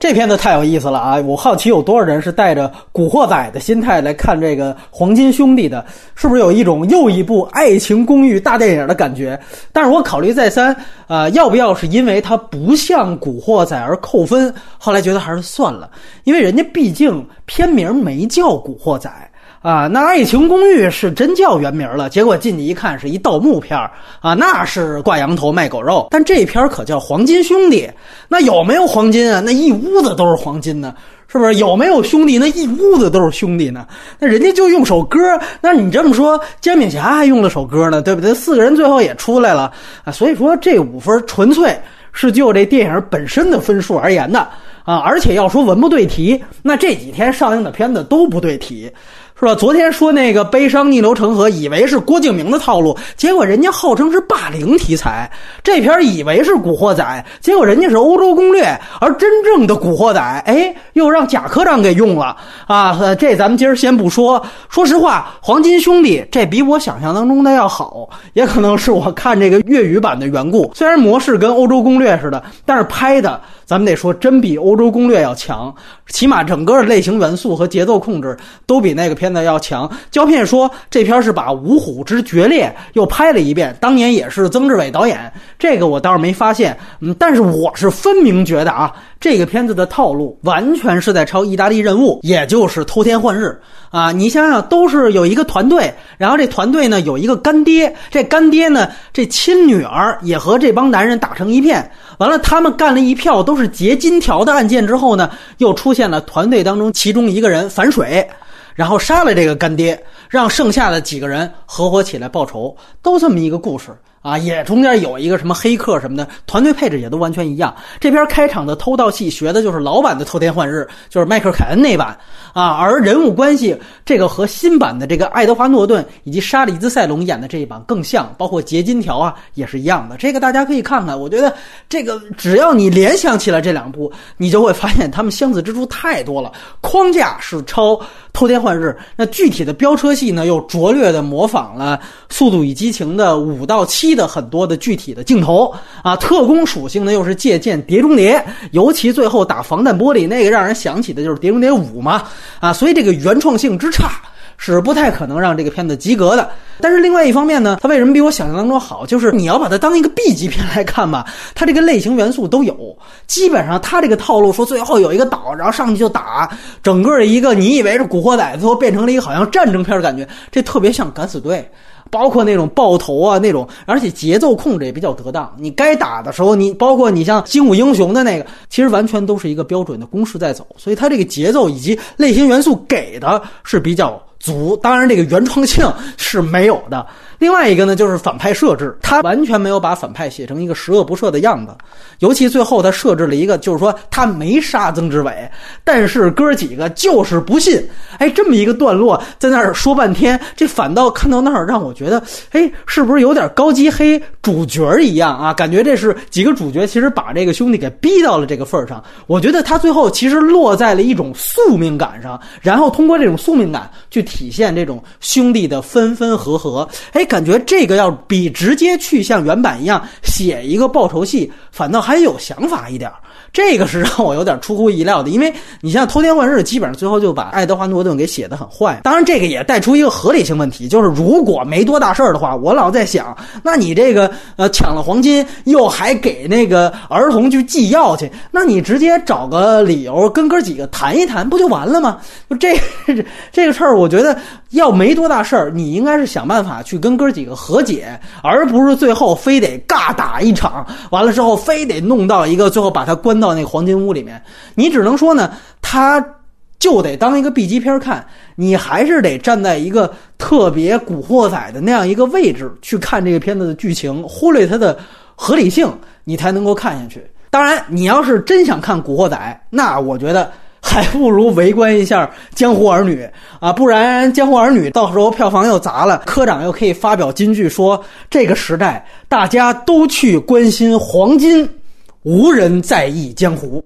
这片子太有意思了啊！我好奇有多少人是带着古惑仔的心态来看这个《黄金兄弟》的，是不是有一种又一部爱情公寓大电影的感觉？但是我考虑再三，呃，要不要是因为它不像古惑仔而扣分？后来觉得还是算了，因为人家毕竟片名没叫古惑仔。啊，那《爱情公寓》是真叫原名了，结果进去一看是一盗墓片儿啊，那是挂羊头卖狗肉。但这片可叫《黄金兄弟》，那有没有黄金啊？那一屋子都是黄金呢，是不是？有没有兄弟？那一屋子都是兄弟呢。那人家就用首歌，那你这么说，煎饼侠还用了首歌呢，对不对？四个人最后也出来了啊，所以说这五分纯粹是就这电影本身的分数而言的啊。而且要说文不对题，那这几天上映的片子都不对题。是吧？昨天说那个悲伤逆流成河，以为是郭敬明的套路，结果人家号称是霸凌题材。这片以为是古惑仔，结果人家是欧洲攻略，而真正的古惑仔，哎，又让贾科长给用了啊！这咱们今儿先不说。说实话，《黄金兄弟》这比我想象当中的要好，也可能是我看这个粤语版的缘故。虽然模式跟欧洲攻略似的，但是拍的。咱们得说，真比《欧洲攻略》要强，起码整个类型元素和节奏控制都比那个片子要强。胶片说这片是把《五虎之决裂》又拍了一遍，当年也是曾志伟导演，这个我倒是没发现。嗯，但是我是分明觉得啊，这个片子的套路完全是在抄《意大利任务》，也就是偷天换日啊。你想想，都是有一个团队，然后这团队呢有一个干爹，这干爹呢这亲女儿也和这帮男人打成一片。完了，他们干了一票都是劫金条的案件之后呢，又出现了团队当中其中一个人反水，然后杀了这个干爹，让剩下的几个人合伙起来报仇，都这么一个故事。啊，也中间有一个什么黑客什么的，团队配置也都完全一样。这边开场的偷盗戏学的就是老版的偷天换日，就是迈克尔凯恩那版啊。而人物关系这个和新版的这个爱德华诺顿以及沙里兹塞隆演的这一版更像，包括结金条啊也是一样的。这个大家可以看看，我觉得这个只要你联想起来这两部，你就会发现他们相似之处太多了。框架是抄偷天换日，那具体的飙车戏呢又拙劣的模仿了《速度与激情》的五到七。的很多的具体的镜头啊，特工属性呢又是借鉴《碟中谍》，尤其最后打防弹玻璃那个，让人想起的就是《碟中谍五》嘛啊，所以这个原创性之差是不太可能让这个片子及格的。但是另外一方面呢，它为什么比我想象当中好？就是你要把它当一个 B 级片来看吧，它这个类型元素都有，基本上它这个套路说最后有一个岛，然后上去就打，整个一个你以为是古惑仔，最后变成了一个好像战争片的感觉，这特别像敢死队。包括那种爆头啊，那种，而且节奏控制也比较得当。你该打的时候，你包括你像《精武英雄》的那个，其实完全都是一个标准的公式在走，所以它这个节奏以及类型元素给的是比较。足，当然这个原创性是没有的。另外一个呢，就是反派设置，他完全没有把反派写成一个十恶不赦的样子。尤其最后他设置了一个，就是说他没杀曾志伟，但是哥几个就是不信。哎，这么一个段落在那儿说半天，这反倒看到那儿让我觉得，哎，是不是有点高级黑主角一样啊？感觉这是几个主角其实把这个兄弟给逼到了这个份儿上。我觉得他最后其实落在了一种宿命感上，然后通过这种宿命感去。体现这种兄弟的分分合合，哎，感觉这个要比直接去像原版一样写一个报仇戏，反倒还有想法一点。这个是让我有点出乎意料的，因为你像偷天换日，基本上最后就把爱德华诺顿给写的很坏。当然，这个也带出一个合理性问题，就是如果没多大事儿的话，我老在想，那你这个呃抢了黄金，又还给那个儿童去寄药去，那你直接找个理由跟哥几个谈一谈，不就完了吗？不，这这个事儿，我觉得要没多大事儿，你应该是想办法去跟哥几个和解，而不是最后非得尬打一场，完了之后非得弄到一个最后把他关。到那个黄金屋里面，你只能说呢，他就得当一个 B 级片看，你还是得站在一个特别古惑仔的那样一个位置去看这个片子的剧情，忽略它的合理性，你才能够看下去。当然，你要是真想看古惑仔，那我觉得还不如围观一下《江湖儿女》啊，不然《江湖儿女》到时候票房又砸了，科长又可以发表金句说，这个时代大家都去关心黄金。无人在意江湖。